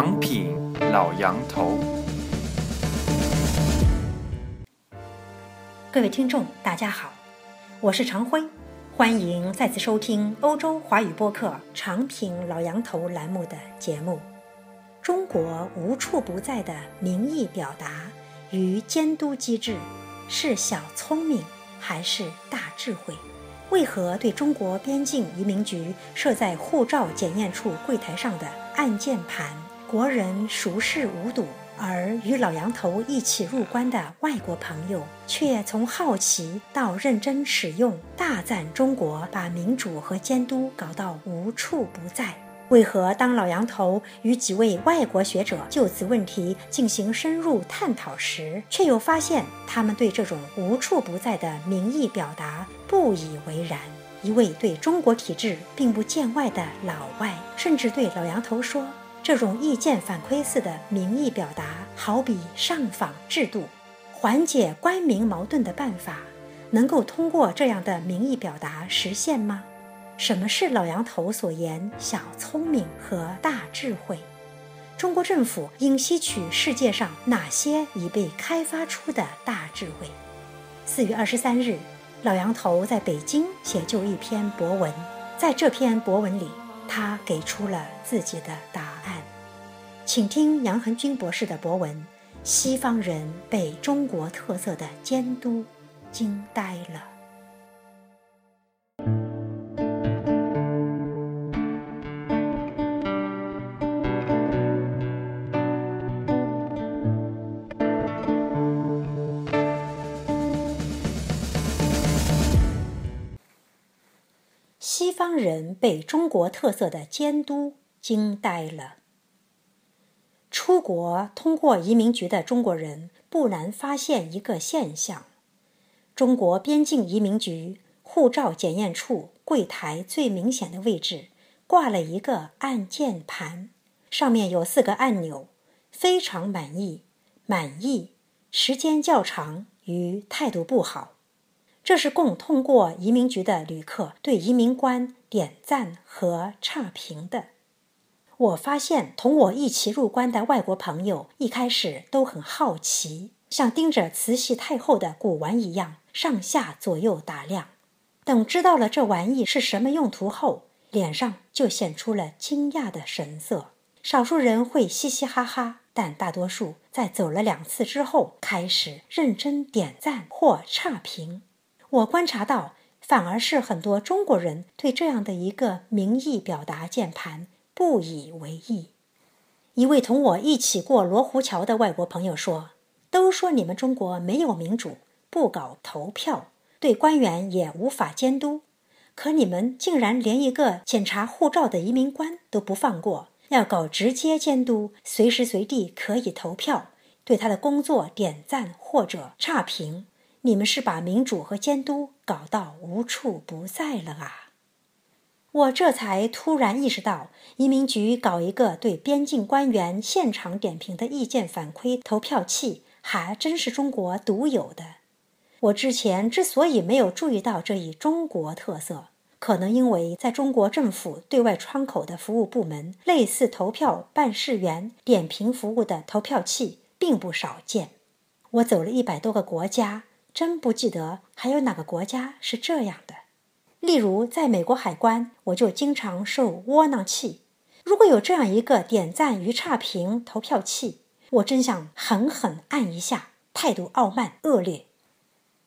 长品老杨头。各位听众，大家好，我是常辉，欢迎再次收听欧洲华语播客《长品老杨头》栏目的节目。中国无处不在的民意表达与监督机制，是小聪明还是大智慧？为何对中国边境移民局设在护照检验处柜台上的按键盘，国人熟视无睹，而与老杨头一起入关的外国朋友却从好奇到认真使用，大赞中国把民主和监督搞到无处不在？为何当老杨头与几位外国学者就此问题进行深入探讨时，却又发现他们对这种无处不在的民意表达不以为然？一位对中国体制并不见外的老外，甚至对老杨头说：“这种意见反馈似的民意表达，好比上访制度，缓解官民矛盾的办法，能够通过这样的民意表达实现吗？”什么是老杨头所言小聪明和大智慧？中国政府应吸取世界上哪些已被开发出的大智慧？四月二十三日，老杨头在北京写就一篇博文，在这篇博文里，他给出了自己的答案。请听杨恒军博士的博文：西方人被中国特色的监督惊呆了。西方人被中国特色的监督惊呆了。出国通过移民局的中国人不难发现一个现象：中国边境移民局护照检验处柜台最明显的位置挂了一个按键盘，上面有四个按钮：非常满意、满意、时间较长与态度不好。这是供通过移民局的旅客对移民官点赞和差评的。我发现同我一起入关的外国朋友一开始都很好奇，像盯着慈禧太后的古玩一样，上下左右打量。等知道了这玩意是什么用途后，脸上就显出了惊讶的神色。少数人会嘻嘻哈哈，但大多数在走了两次之后，开始认真点赞或差评。我观察到，反而是很多中国人对这样的一个民意表达键盘不以为意。一位同我一起过罗湖桥的外国朋友说：“都说你们中国没有民主，不搞投票，对官员也无法监督，可你们竟然连一个检查护照的移民官都不放过，要搞直接监督，随时随地可以投票，对他的工作点赞或者差评。”你们是把民主和监督搞到无处不在了啊！我这才突然意识到，移民局搞一个对边境官员现场点评的意见反馈投票器，还真是中国独有的。我之前之所以没有注意到这一中国特色，可能因为在中国政府对外窗口的服务部门，类似投票办事员点评服务的投票器并不少见。我走了一百多个国家。真不记得还有哪个国家是这样的。例如，在美国海关，我就经常受窝囊气。如果有这样一个点赞与差评投票器，我真想狠狠按一下。态度傲慢恶劣。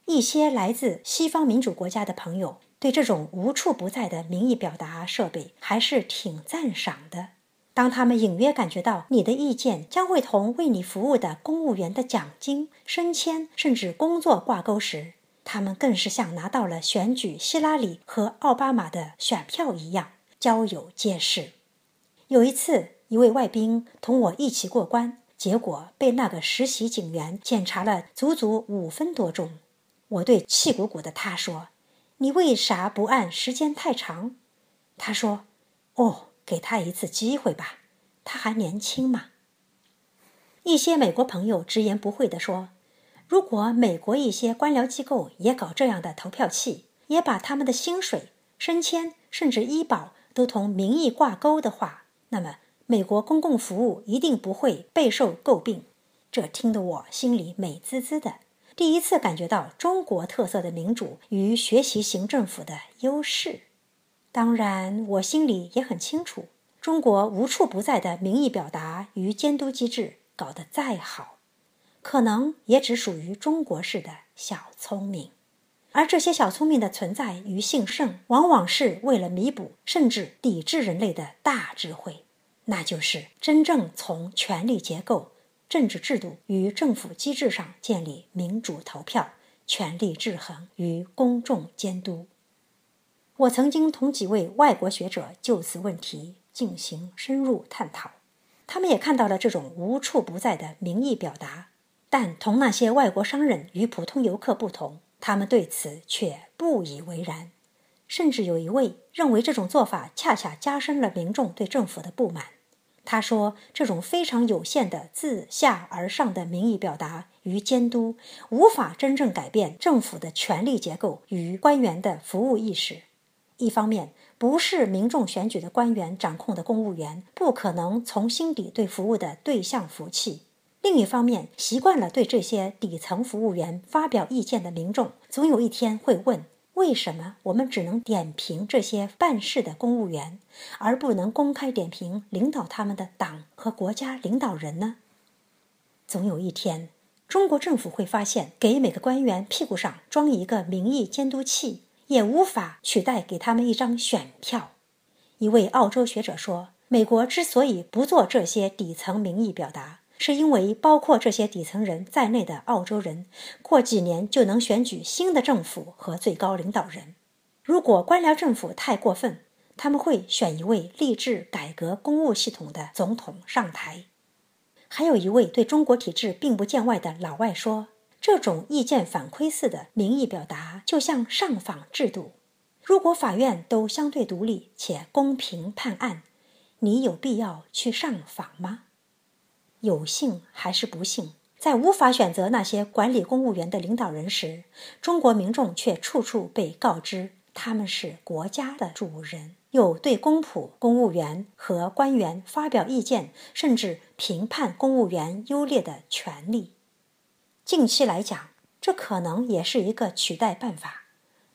一些来自西方民主国家的朋友对这种无处不在的民意表达设备还是挺赞赏的。当他们隐约感觉到你的意见将会同为你服务的公务员的奖金、升迁甚至工作挂钩时，他们更是像拿到了选举希拉里和奥巴马的选票一样，交友皆是。有一次，一位外宾同我一起过关，结果被那个实习警员检查了足足五分多钟。我对气鼓鼓的他说：“你为啥不按时间太长？”他说：“哦。”给他一次机会吧，他还年轻嘛。一些美国朋友直言不讳地说：“如果美国一些官僚机构也搞这样的投票器，也把他们的薪水、升迁甚至医保都同民意挂钩的话，那么美国公共服务一定不会备受诟病。这听得我心里美滋滋的，第一次感觉到中国特色的民主与学习型政府的优势。当然，我心里也很清楚，中国无处不在的民意表达与监督机制搞得再好，可能也只属于中国式的小聪明。而这些小聪明的存在与兴盛，往往是为了弥补甚至抵制人类的大智慧，那就是真正从权力结构、政治制度与政府机制上建立民主投票、权力制衡与公众监督。我曾经同几位外国学者就此问题进行深入探讨，他们也看到了这种无处不在的民意表达，但同那些外国商人与普通游客不同。他们对此却不以为然，甚至有一位认为这种做法恰恰加深了民众对政府的不满。他说：“这种非常有限的自下而上的民意表达与监督，无法真正改变政府的权力结构与官员的服务意识。一方面，不是民众选举的官员掌控的公务员，不可能从心底对服务的对象服气。”另一方面，习惯了对这些底层服务员发表意见的民众，总有一天会问：为什么我们只能点评这些办事的公务员，而不能公开点评领导他们的党和国家领导人呢？总有一天，中国政府会发现，给每个官员屁股上装一个民意监督器，也无法取代给他们一张选票。一位澳洲学者说：“美国之所以不做这些底层民意表达。”是因为包括这些底层人在内的澳洲人，过几年就能选举新的政府和最高领导人。如果官僚政府太过分，他们会选一位立志改革公务系统的总统上台。还有一位对中国体制并不见外的老外说：“这种意见反馈似的民意表达，就像上访制度。如果法院都相对独立且公平判案，你有必要去上访吗？”有幸还是不幸，在无法选择那些管理公务员的领导人时，中国民众却处处被告知他们是国家的主人，有对公仆、公务员和官员发表意见，甚至评判公务员优劣的权利。近期来讲，这可能也是一个取代办法，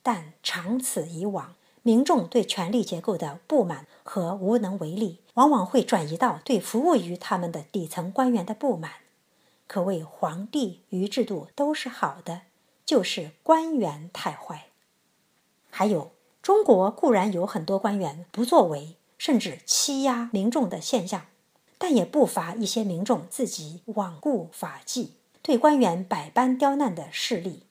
但长此以往。民众对权力结构的不满和无能为力，往往会转移到对服务于他们的底层官员的不满。可谓皇帝与制度都是好的，就是官员太坏。还有，中国固然有很多官员不作为，甚至欺压民众的现象，但也不乏一些民众自己罔顾法纪，对官员百般刁难的事例。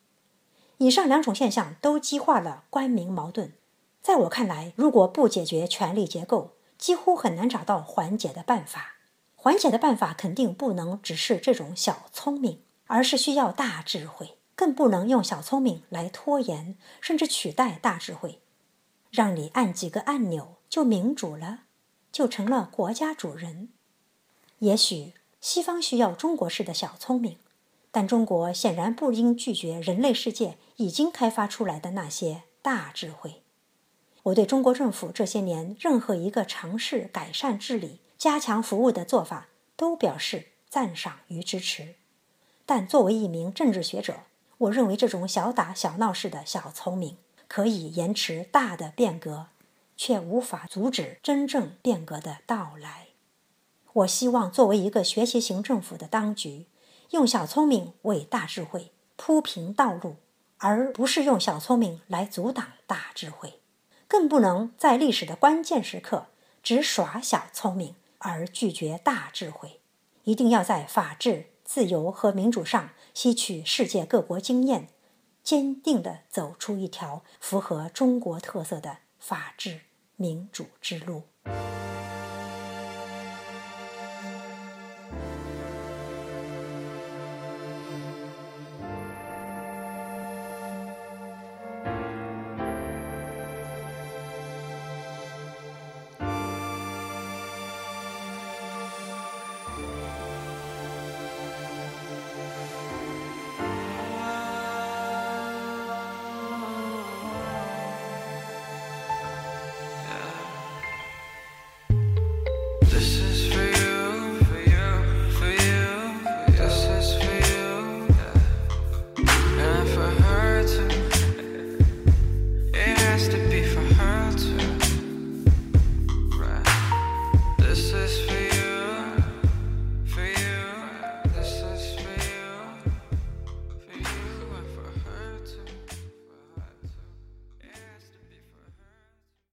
以上两种现象都激化了官民矛盾。在我看来，如果不解决权力结构，几乎很难找到缓解的办法。缓解的办法肯定不能只是这种小聪明，而是需要大智慧，更不能用小聪明来拖延甚至取代大智慧。让你按几个按钮就民主了，就成了国家主人。也许西方需要中国式的小聪明，但中国显然不应拒绝人类世界已经开发出来的那些大智慧。我对中国政府这些年任何一个尝试改善治理、加强服务的做法都表示赞赏与支持，但作为一名政治学者，我认为这种小打小闹式的小聪明可以延迟大的变革，却无法阻止真正变革的到来。我希望作为一个学习型政府的当局，用小聪明为大智慧铺平道路，而不是用小聪明来阻挡大智慧。更不能在历史的关键时刻只耍小聪明而拒绝大智慧，一定要在法治、自由和民主上吸取世界各国经验，坚定地走出一条符合中国特色的法治民主之路。